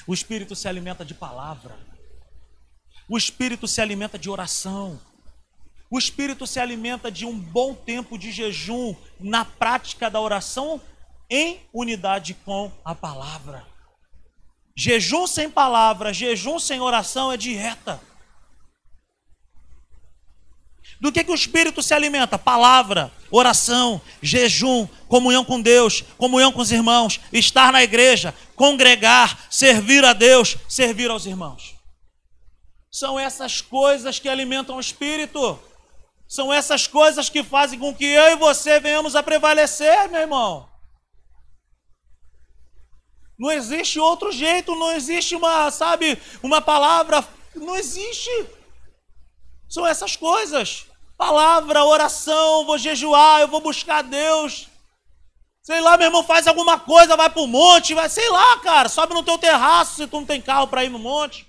O Espírito se alimenta de palavra. O espírito se alimenta de oração. O espírito se alimenta de um bom tempo de jejum na prática da oração em unidade com a palavra. Jejum sem palavra, jejum sem oração é dieta. Do que, que o Espírito se alimenta? Palavra, oração, jejum, comunhão com Deus, comunhão com os irmãos, estar na igreja, congregar, servir a Deus, servir aos irmãos. São essas coisas que alimentam o espírito. São essas coisas que fazem com que eu e você venhamos a prevalecer, meu irmão. Não existe outro jeito, não existe uma, sabe, uma palavra, não existe. São essas coisas. Palavra, oração, vou jejuar, eu vou buscar Deus. Sei lá, meu irmão, faz alguma coisa, vai pro monte, vai, sei lá, cara, sobe no teu terraço se tu não tem carro para ir no monte.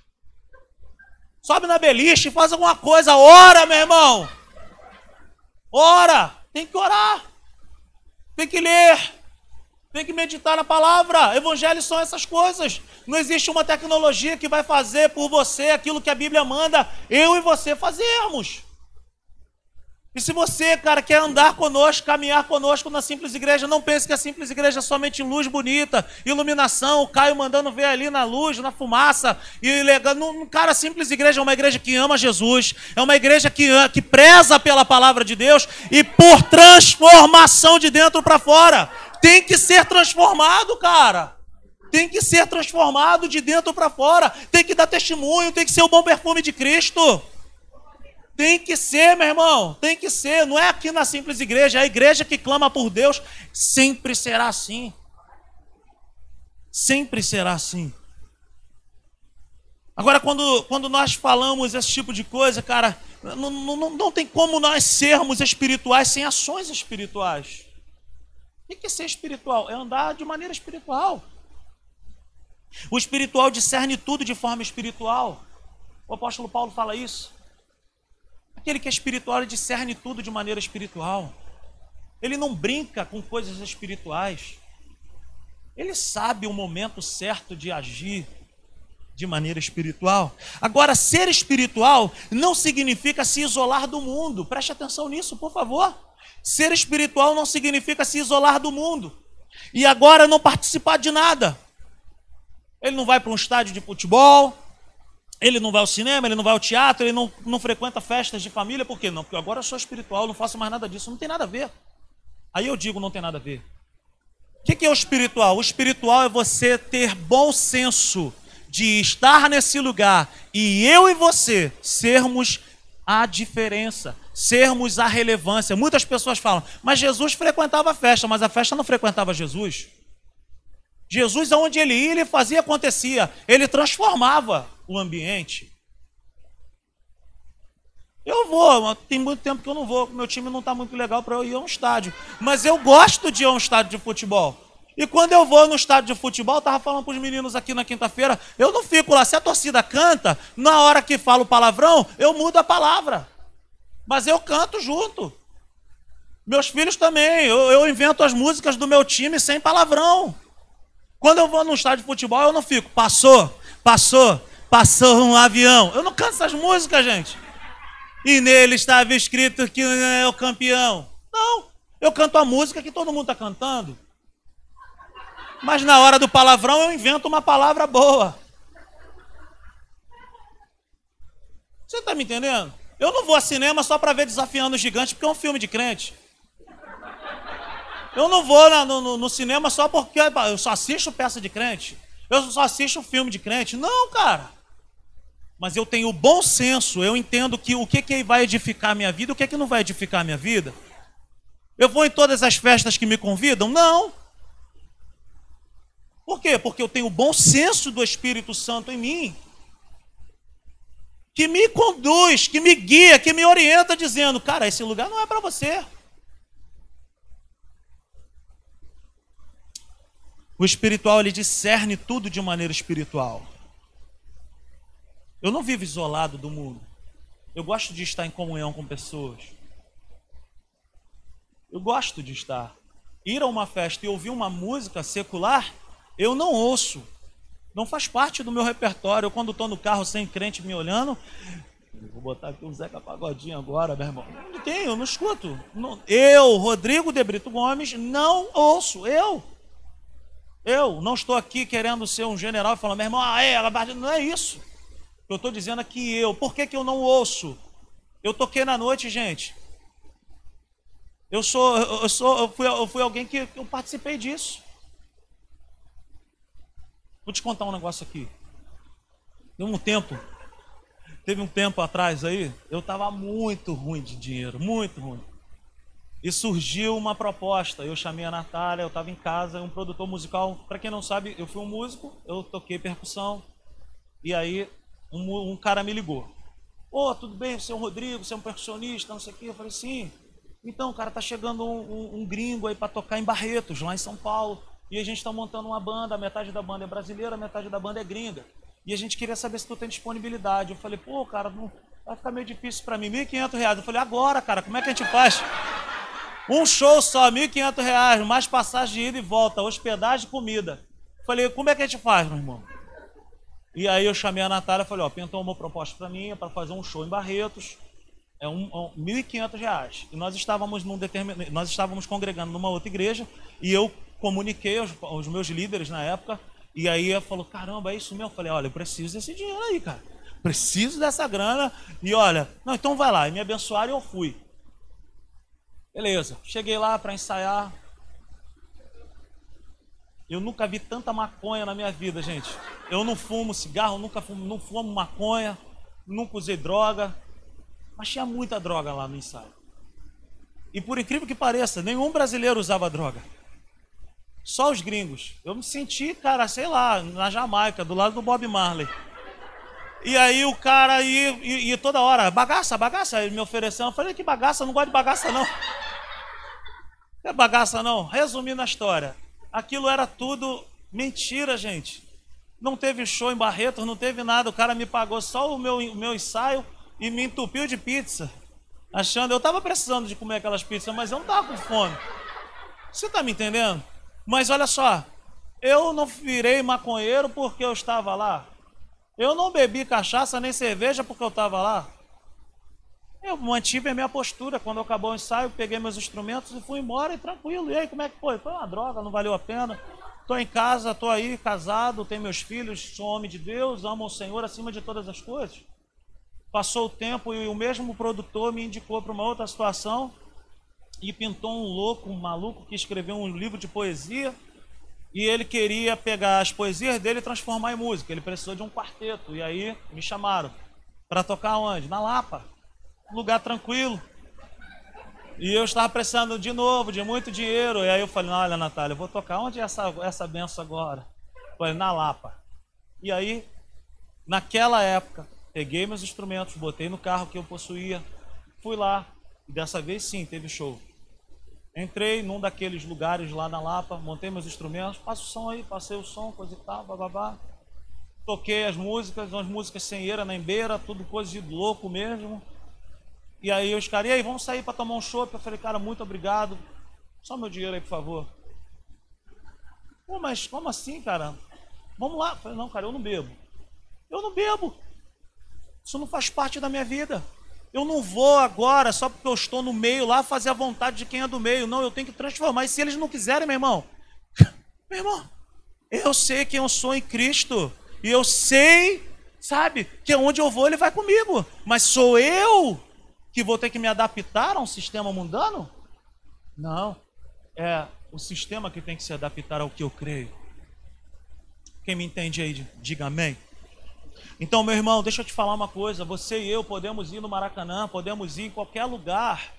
Sobe na beliche, faz alguma coisa, ora, meu irmão. Ora, tem que orar. Tem que ler. Tem que meditar na palavra. Evangelhos são essas coisas. Não existe uma tecnologia que vai fazer por você aquilo que a Bíblia manda eu e você fazermos. E se você, cara, quer andar conosco, caminhar conosco na simples igreja, não pense que a simples igreja é somente luz bonita, iluminação, o Caio mandando ver ali na luz, na fumaça, e legal. Cara, a simples igreja é uma igreja que ama Jesus, é uma igreja que, que preza pela palavra de Deus e por transformação de dentro para fora. Tem que ser transformado, cara. Tem que ser transformado de dentro para fora. Tem que dar testemunho, tem que ser o bom perfume de Cristo. Tem que ser, meu irmão, tem que ser. Não é aqui na simples igreja, é a igreja que clama por Deus sempre será assim. Sempre será assim. Agora, quando, quando nós falamos esse tipo de coisa, cara, não, não, não tem como nós sermos espirituais sem ações espirituais. O que é ser espiritual? É andar de maneira espiritual. O espiritual discerne tudo de forma espiritual. O apóstolo Paulo fala isso. Aquele que é espiritual discerne tudo de maneira espiritual. Ele não brinca com coisas espirituais. Ele sabe o momento certo de agir de maneira espiritual. Agora, ser espiritual não significa se isolar do mundo. Preste atenção nisso, por favor. Ser espiritual não significa se isolar do mundo. E agora não participar de nada. Ele não vai para um estádio de futebol, ele não vai ao cinema, ele não vai ao teatro, ele não, não frequenta festas de família, por quê? Não, porque agora eu sou espiritual, não faço mais nada disso, não tem nada a ver. Aí eu digo, não tem nada a ver. O que, que é o espiritual? O espiritual é você ter bom senso de estar nesse lugar e eu e você sermos a diferença, sermos a relevância. Muitas pessoas falam, mas Jesus frequentava a festa, mas a festa não frequentava Jesus. Jesus, aonde ele ia, ele fazia, acontecia. Ele transformava o ambiente. Eu vou, tem muito tempo que eu não vou, meu time não está muito legal para eu ir a um estádio. Mas eu gosto de ir a um estádio de futebol. E quando eu vou no estádio de futebol, eu estava falando para os meninos aqui na quinta-feira, eu não fico lá. Se a torcida canta, na hora que falo palavrão, eu mudo a palavra. Mas eu canto junto. Meus filhos também, eu, eu invento as músicas do meu time sem palavrão. Quando eu vou num estádio de futebol, eu não fico, passou, passou, passou um avião. Eu não canto essas músicas, gente. E nele estava escrito que é o campeão. Não, eu canto a música que todo mundo está cantando. Mas na hora do palavrão eu invento uma palavra boa. Você está me entendendo? Eu não vou a cinema só para ver Desafiando os Gigantes, porque é um filme de crente. Eu não vou na, no, no, cinema só porque eu só assisto peça de crente. Eu só assisto filme de crente. Não, cara. Mas eu tenho bom senso, eu entendo que o que, que vai edificar a minha vida e o que, que não vai edificar a minha vida. Eu vou em todas as festas que me convidam? Não. Por quê? Porque eu tenho o bom senso do Espírito Santo em mim. Que me conduz, que me guia, que me orienta, dizendo: cara, esse lugar não é para você. O espiritual ele discerne tudo de maneira espiritual. Eu não vivo isolado do mundo. Eu gosto de estar em comunhão com pessoas. Eu gosto de estar. Ir a uma festa e ouvir uma música secular, eu não ouço. Não faz parte do meu repertório. Eu, quando estou no carro sem crente me olhando, vou botar aqui um Zeca Pagodinho agora, meu irmão. Não eu não escuto. Eu, Rodrigo de Brito Gomes, não ouço. Eu. Eu não estou aqui querendo ser um general e falando, meu irmão, ah, é, ela não é isso. Eu estou dizendo aqui eu. Por que, que eu não ouço? Eu toquei na noite, gente. Eu sou, eu sou, eu fui, eu fui alguém que eu participei disso. Vou te contar um negócio aqui. Teve um tempo, teve um tempo atrás aí, eu estava muito ruim de dinheiro, muito ruim. E surgiu uma proposta. Eu chamei a Natália, eu estava em casa, um produtor musical. Para quem não sabe, eu fui um músico, eu toquei percussão. E aí um, um cara me ligou. Ô, oh, tudo bem? Você é o Rodrigo, você é um percussionista, não sei o quê. Eu falei, sim. Então, cara, tá chegando um, um, um gringo aí para tocar em Barretos, lá em São Paulo. E a gente está montando uma banda, metade da banda é brasileira, metade da banda é gringa. E a gente queria saber se tu tem disponibilidade. Eu falei, pô, cara, não, vai ficar meio difícil para mim. R$ 1.500. Eu falei, agora, cara, como é que a gente faz? Um show só, R$ 1.500, mais passagem de ida e volta, hospedagem e comida. Eu falei, como é que a gente faz, meu irmão? E aí eu chamei a Natália e falei, ó, pintou uma proposta para mim, para fazer um show em Barretos, é um, um, 1.500 reais. E nós estávamos, num determin... nós estávamos congregando numa outra igreja e eu comuniquei aos, aos meus líderes na época e aí eu falou, caramba, é isso mesmo? Eu falei, olha, eu preciso desse dinheiro aí, cara. Preciso dessa grana. E olha, não, então vai lá. E me abençoaram e eu fui. Beleza, cheguei lá para ensaiar. Eu nunca vi tanta maconha na minha vida, gente. Eu não fumo cigarro, nunca fumo, não fumo maconha, nunca usei droga. Mas tinha muita droga lá no ensaio. E por incrível que pareça, nenhum brasileiro usava droga. Só os gringos. Eu me senti, cara, sei lá, na Jamaica, do lado do Bob Marley. E aí o cara ia, ia, ia toda hora, bagaça, bagaça, ele me ofereceu. Eu falei, que bagaça, não gosto de bagaça não. Não é bagaça não. Resumindo a história, aquilo era tudo mentira, gente. Não teve show em Barretos, não teve nada. O cara me pagou só o meu, o meu ensaio e me entupiu de pizza. Achando, eu estava precisando de comer aquelas pizzas, mas eu não estava com fome. Você está me entendendo? Mas olha só, eu não virei maconheiro porque eu estava lá. Eu não bebi cachaça nem cerveja porque eu estava lá. Eu mantive a minha postura. Quando acabou o ensaio, peguei meus instrumentos e fui embora e tranquilo. E aí, como é que foi? Foi uma droga, não valeu a pena. Estou em casa, estou aí, casado, tenho meus filhos, sou homem de Deus, amo o Senhor acima de todas as coisas. Passou o tempo e o mesmo produtor me indicou para uma outra situação e pintou um louco, um maluco que escreveu um livro de poesia e ele queria pegar as poesias dele e transformar em música. Ele precisou de um quarteto. E aí me chamaram para tocar onde? Na Lapa. Lugar tranquilo. E eu estava precisando de novo, de muito dinheiro. E aí eu falei, olha, Natália, eu vou tocar onde é essa, essa benção agora? Falei, na Lapa. E aí, naquela época, peguei meus instrumentos, botei no carro que eu possuía, fui lá. E dessa vez sim, teve show. Entrei num daqueles lugares lá na Lapa, montei meus instrumentos, passo o som aí, passei o som, coisa e tal, bababá. Toquei as músicas, umas músicas sem eira nem beira, tudo coisa de louco mesmo. E aí os caras, aí, vamos sair para tomar um chopp? Eu falei, cara, muito obrigado. Só meu dinheiro aí, por favor. Pô, mas como assim, cara? Vamos lá. Eu falei, não, cara, eu não bebo. Eu não bebo. Isso não faz parte da minha vida. Eu não vou agora, só porque eu estou no meio lá, fazer a vontade de quem é do meio. Não, eu tenho que transformar. E se eles não quiserem, meu irmão? Meu irmão, eu sei quem eu sou em Cristo. E eu sei, sabe, que onde eu vou, ele vai comigo. Mas sou eu que vou ter que me adaptar a um sistema mundano? Não. É o sistema que tem que se adaptar ao que eu creio. Quem me entende aí, diga amém. Então, meu irmão, deixa eu te falar uma coisa: você e eu podemos ir no Maracanã, podemos ir em qualquer lugar,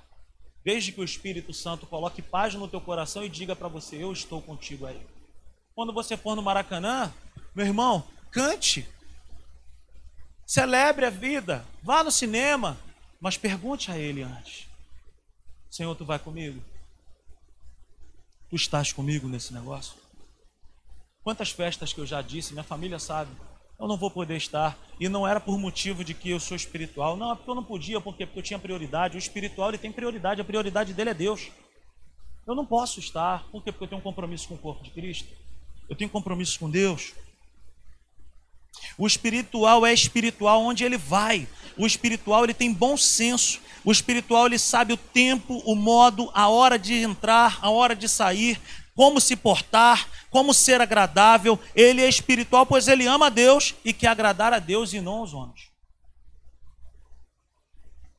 desde que o Espírito Santo coloque paz no teu coração e diga para você: Eu estou contigo aí. Quando você for no Maracanã, meu irmão, cante, celebre a vida, vá no cinema, mas pergunte a Ele antes: Senhor, tu vai comigo? Tu estás comigo nesse negócio? Quantas festas que eu já disse, minha família sabe eu não vou poder estar. E não era por motivo de que eu sou espiritual. Não, é porque eu não podia, porque, eu tinha prioridade. O espiritual ele tem prioridade, a prioridade dele é Deus. Eu não posso estar, por quê? Porque eu tenho um compromisso com o corpo de Cristo. Eu tenho compromisso com Deus. O espiritual é espiritual onde ele vai. O espiritual ele tem bom senso. O espiritual ele sabe o tempo, o modo, a hora de entrar, a hora de sair, como se portar, como ser agradável. Ele é espiritual, pois ele ama a Deus e quer agradar a Deus e não aos homens.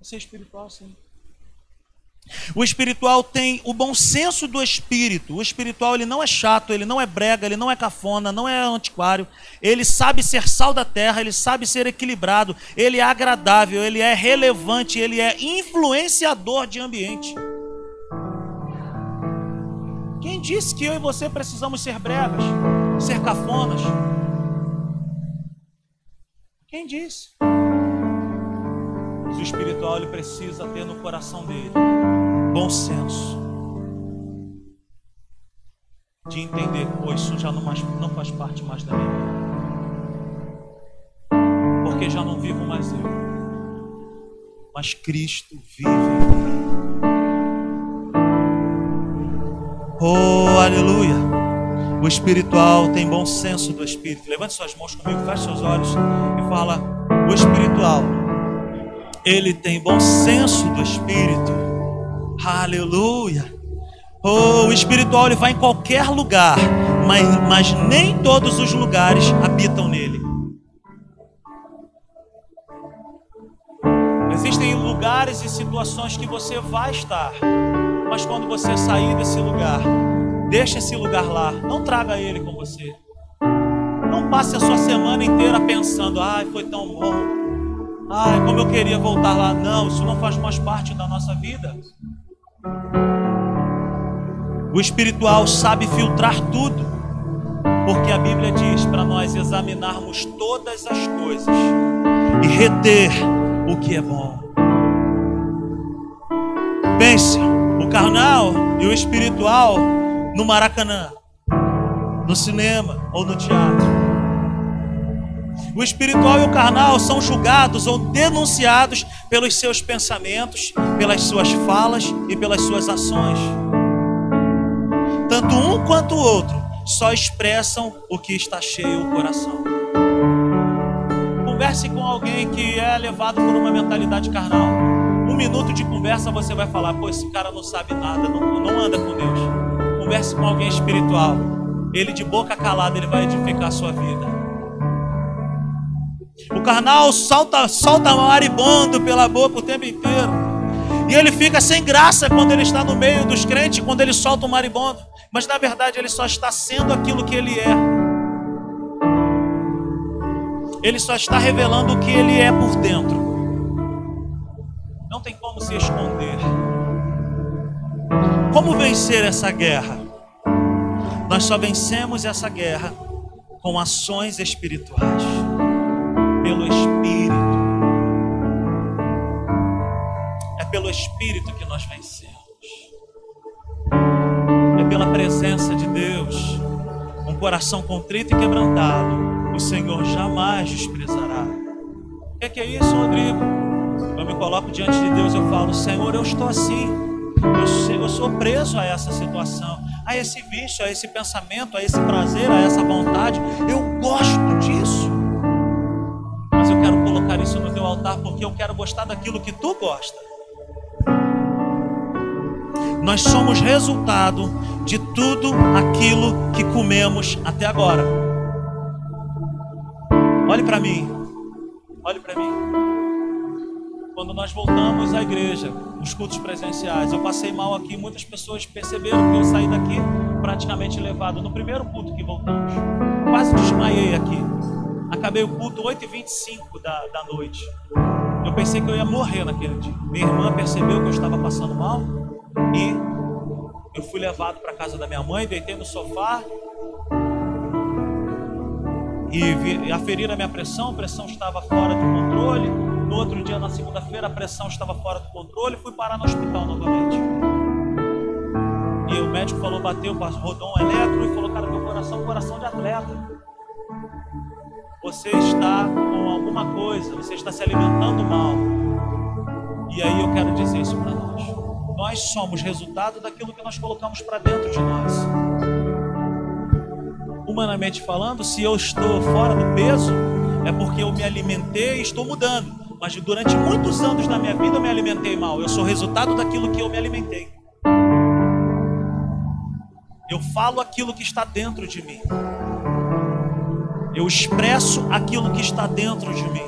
Você é espiritual, sim. O espiritual tem o bom senso do espírito. O espiritual ele não é chato, ele não é brega, ele não é cafona, não é antiquário. Ele sabe ser sal da terra, ele sabe ser equilibrado, ele é agradável, ele é relevante, ele é influenciador de ambiente. Quem disse que eu e você precisamos ser bregas, ser cafonas? Quem disse? Mas o espiritual ele precisa ter no coração dele bom senso de entender, pô, isso já não, mais, não faz parte mais da minha vida. Porque já não vivo mais eu, mas Cristo vive em mim. Oh, aleluia! O espiritual tem bom senso do espírito. Levante suas mãos comigo, feche seus olhos e fala: O espiritual, ele tem bom senso do espírito. Aleluia! Oh, o espiritual ele vai em qualquer lugar, mas, mas nem todos os lugares habitam nele. Existem lugares e situações que você vai estar, mas quando você sair desse lugar, deixa esse lugar lá, não traga ele com você. Não passe a sua semana inteira pensando, ai, foi tão bom, ai, como eu queria voltar lá. Não, isso não faz mais parte da nossa vida. O espiritual sabe filtrar tudo, porque a Bíblia diz para nós examinarmos todas as coisas e reter o que é bom. Pense, carnal e o espiritual no Maracanã, no cinema ou no teatro. O espiritual e o carnal são julgados ou denunciados pelos seus pensamentos, pelas suas falas e pelas suas ações tanto um quanto o outro, só expressam o que está cheio o coração. Converse com alguém que é levado por uma mentalidade carnal. Minuto de conversa você vai falar: pô, esse cara não sabe nada, não, não anda com Deus. Converse com alguém espiritual. Ele de boca calada, ele vai edificar a sua vida. O carnal solta, solta maribondo pela boca o tempo inteiro. E ele fica sem graça quando ele está no meio dos crentes, quando ele solta o maribondo mas na verdade ele só está sendo aquilo que ele é. Ele só está revelando o que ele é por dentro. Não tem como se esconder. Como vencer essa guerra? Nós só vencemos essa guerra com ações espirituais, pelo Espírito. É pelo Espírito que nós vencemos pela presença de Deus. Um coração contrito e quebrantado, o Senhor jamais desprezará. O que é, que é isso, Rodrigo? Eu me coloco diante de Deus eu falo: Senhor, eu estou assim. Eu, eu sou preso a essa situação, a esse vício, a esse pensamento, a esse prazer, a essa vontade. Eu gosto disso. Mas eu quero colocar isso no teu altar porque eu quero gostar daquilo que tu gosta. Nós somos resultado de tudo aquilo que comemos até agora. Olhe para mim. Olhe para mim. Quando nós voltamos à igreja, nos cultos presenciais, eu passei mal aqui. Muitas pessoas perceberam que eu saí daqui praticamente levado. No primeiro culto que voltamos, quase desmaiei aqui. Acabei o culto 8h25 da, da noite. Eu pensei que eu ia morrer naquele dia. Minha irmã percebeu que eu estava passando mal e eu fui levado para casa da minha mãe, deitei no sofá e aferiram a minha pressão, a pressão estava fora de controle. No outro dia, na segunda-feira, a pressão estava fora do controle, fui parar no hospital novamente. E o médico falou, bateu, rodou um eletro e falou, cara, meu coração é um coração de atleta. Você está com alguma coisa, você está se alimentando mal. E aí eu quero dizer isso para nós. Nós somos resultado daquilo que nós colocamos para dentro de nós. Humanamente falando, se eu estou fora do peso, é porque eu me alimentei e estou mudando. Mas durante muitos anos da minha vida eu me alimentei mal. Eu sou resultado daquilo que eu me alimentei. Eu falo aquilo que está dentro de mim. Eu expresso aquilo que está dentro de mim.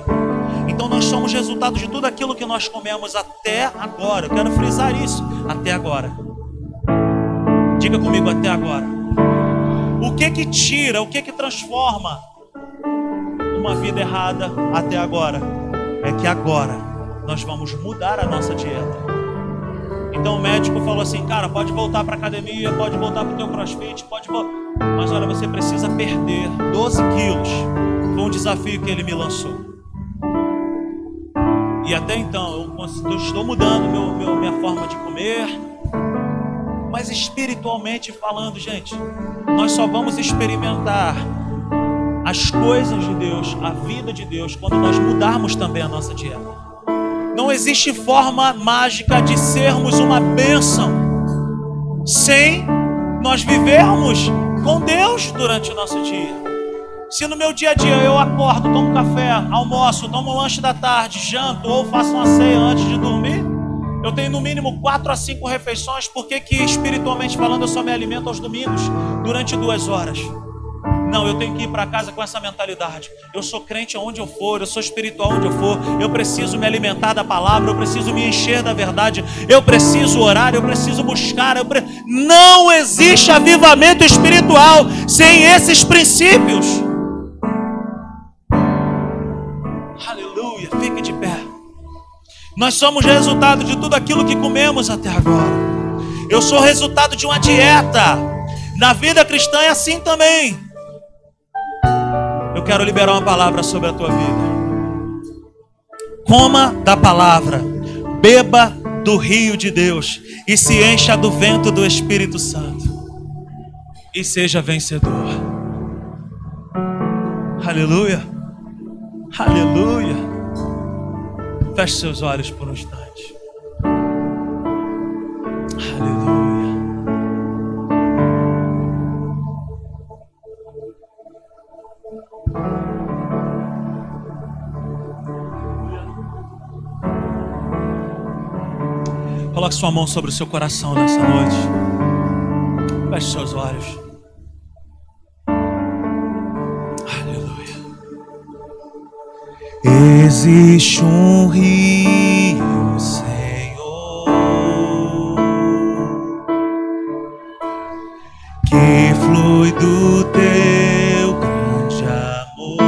Então nós somos resultado de tudo aquilo que nós comemos até agora. Eu quero frisar isso, até agora. Diga comigo até agora. O que que tira, o que que transforma uma vida errada até agora? É que agora nós vamos mudar a nossa dieta. Então o médico falou assim, cara, pode voltar para academia, pode voltar para o teu crossfit, pode voltar. Mas olha, você precisa perder 12 quilos. Foi um desafio que ele me lançou. E até então eu estou mudando meu, meu, minha forma de comer, Mas espiritualmente falando, gente, nós só vamos experimentar as coisas de Deus, a vida de Deus, quando nós mudarmos também a nossa dieta. Não existe forma mágica de sermos uma bênção sem nós vivermos com Deus durante o nosso dia. Se no meu dia a dia eu acordo, tomo café, almoço, tomo lanche da tarde, janto ou faço uma ceia antes de dormir, eu tenho no mínimo quatro a cinco refeições, porque que espiritualmente falando eu só me alimento aos domingos durante duas horas. Não, eu tenho que ir para casa com essa mentalidade. Eu sou crente aonde eu for, eu sou espiritual onde eu for. Eu preciso me alimentar da palavra, eu preciso me encher da verdade. Eu preciso orar, eu preciso buscar. Eu pre... Não existe avivamento espiritual sem esses princípios. fique de pé. Nós somos resultado de tudo aquilo que comemos até agora. Eu sou resultado de uma dieta. Na vida cristã é assim também. Eu quero liberar uma palavra sobre a tua vida. Coma da palavra, beba do rio de Deus e se encha do vento do Espírito Santo. E seja vencedor. Aleluia. Aleluia. Feche seus olhos por um instante. Coloque sua mão sobre o seu coração nessa noite. Feche seus olhos. Existe um rio, Senhor, que flui do teu grande amor.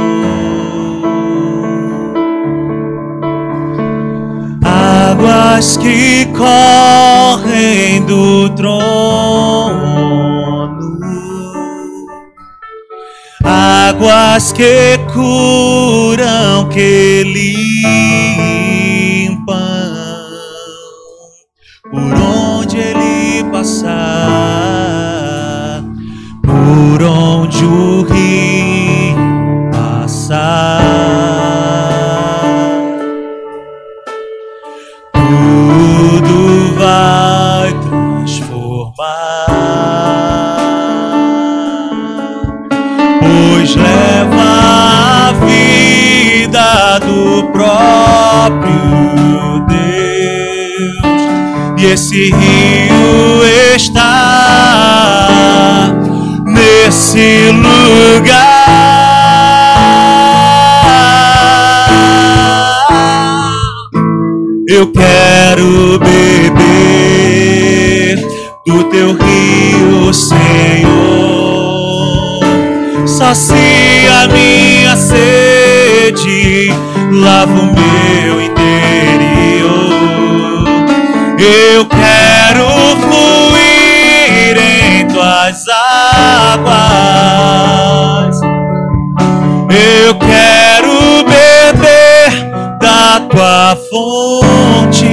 Águas que correm trono. Águas que curam, que limpam, sacia minha sede, lava o meu interior. Eu quero fluir em tuas águas. Eu quero beber da tua fonte,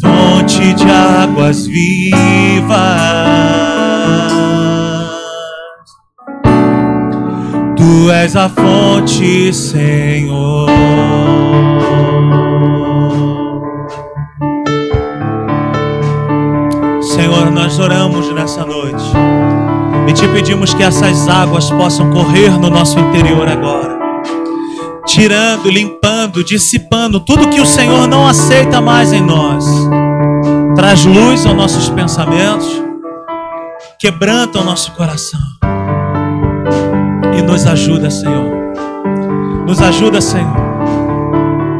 fonte de águas vivas. Tu és a fonte, Senhor. Senhor, nós oramos nessa noite e te pedimos que essas águas possam correr no nosso interior agora, tirando, limpando, dissipando tudo que o Senhor não aceita mais em nós. Traz luz aos nossos pensamentos, quebranta o nosso coração e nos ajuda, Senhor. Nos ajuda, Senhor,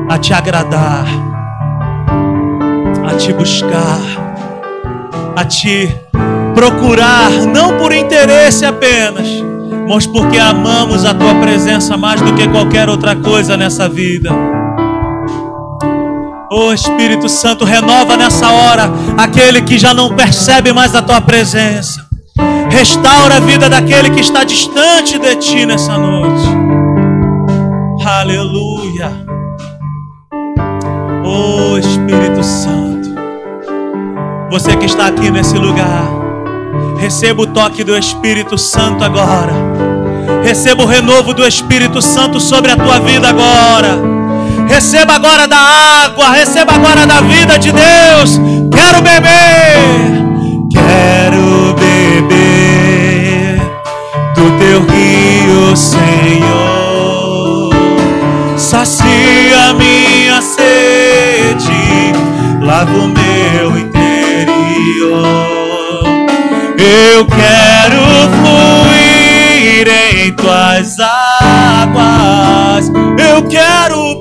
a te agradar, a te buscar, a te procurar, não por interesse apenas, mas porque amamos a tua presença mais do que qualquer outra coisa nessa vida. Oh Espírito Santo, renova nessa hora aquele que já não percebe mais a tua presença. Restaura a vida daquele que está distante de ti nessa noite. Aleluia. Oh Espírito Santo, Você que está aqui nesse lugar, receba o toque do Espírito Santo agora. Receba o renovo do Espírito Santo sobre a tua vida agora. Receba agora da água, receba agora da vida de Deus. Quero beber, teu rio, Senhor. Sacia minha sede, lava o meu eu quero fluir em tuas águas. Eu quero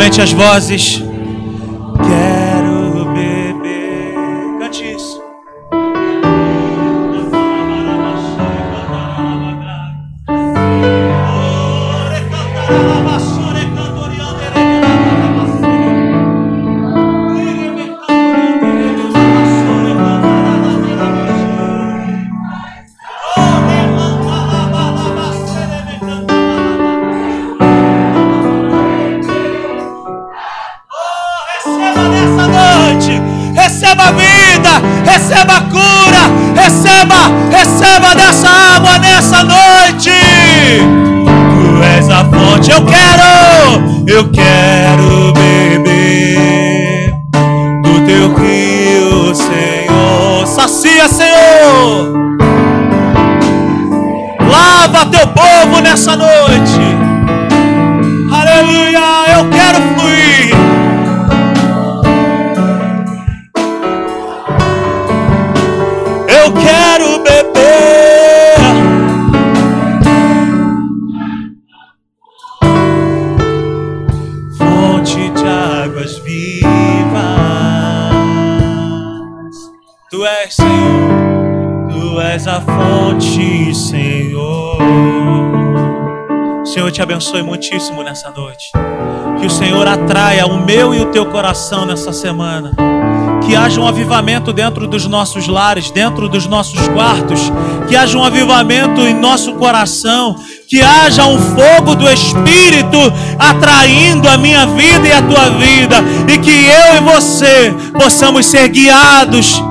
Somente as vozes te abençoe muitíssimo nessa noite. Que o Senhor atraia o meu e o teu coração nessa semana. Que haja um avivamento dentro dos nossos lares, dentro dos nossos quartos. Que haja um avivamento em nosso coração. Que haja um fogo do Espírito atraindo a minha vida e a tua vida. E que eu e você possamos ser guiados,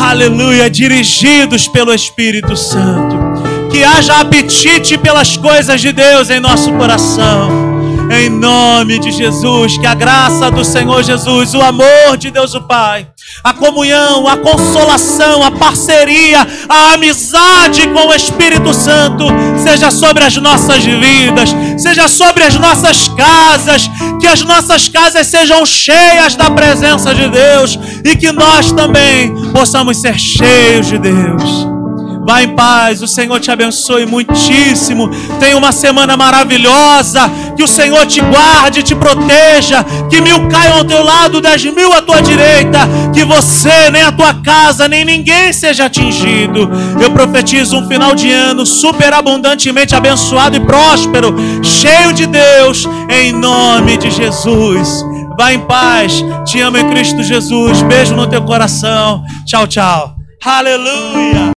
aleluia, dirigidos pelo Espírito Santo que haja apetite pelas coisas de Deus em nosso coração. Em nome de Jesus, que a graça do Senhor Jesus, o amor de Deus o Pai, a comunhão, a consolação, a parceria, a amizade com o Espírito Santo seja sobre as nossas vidas, seja sobre as nossas casas, que as nossas casas sejam cheias da presença de Deus e que nós também possamos ser cheios de Deus. Vá em paz, o Senhor te abençoe muitíssimo. Tenha uma semana maravilhosa. Que o Senhor te guarde, te proteja. Que mil caiam ao teu lado, dez mil à tua direita. Que você, nem a tua casa, nem ninguém seja atingido. Eu profetizo um final de ano superabundantemente abençoado e próspero, cheio de Deus, em nome de Jesus. Vá em paz. Te amo em Cristo Jesus. Beijo no teu coração. Tchau, tchau. Aleluia.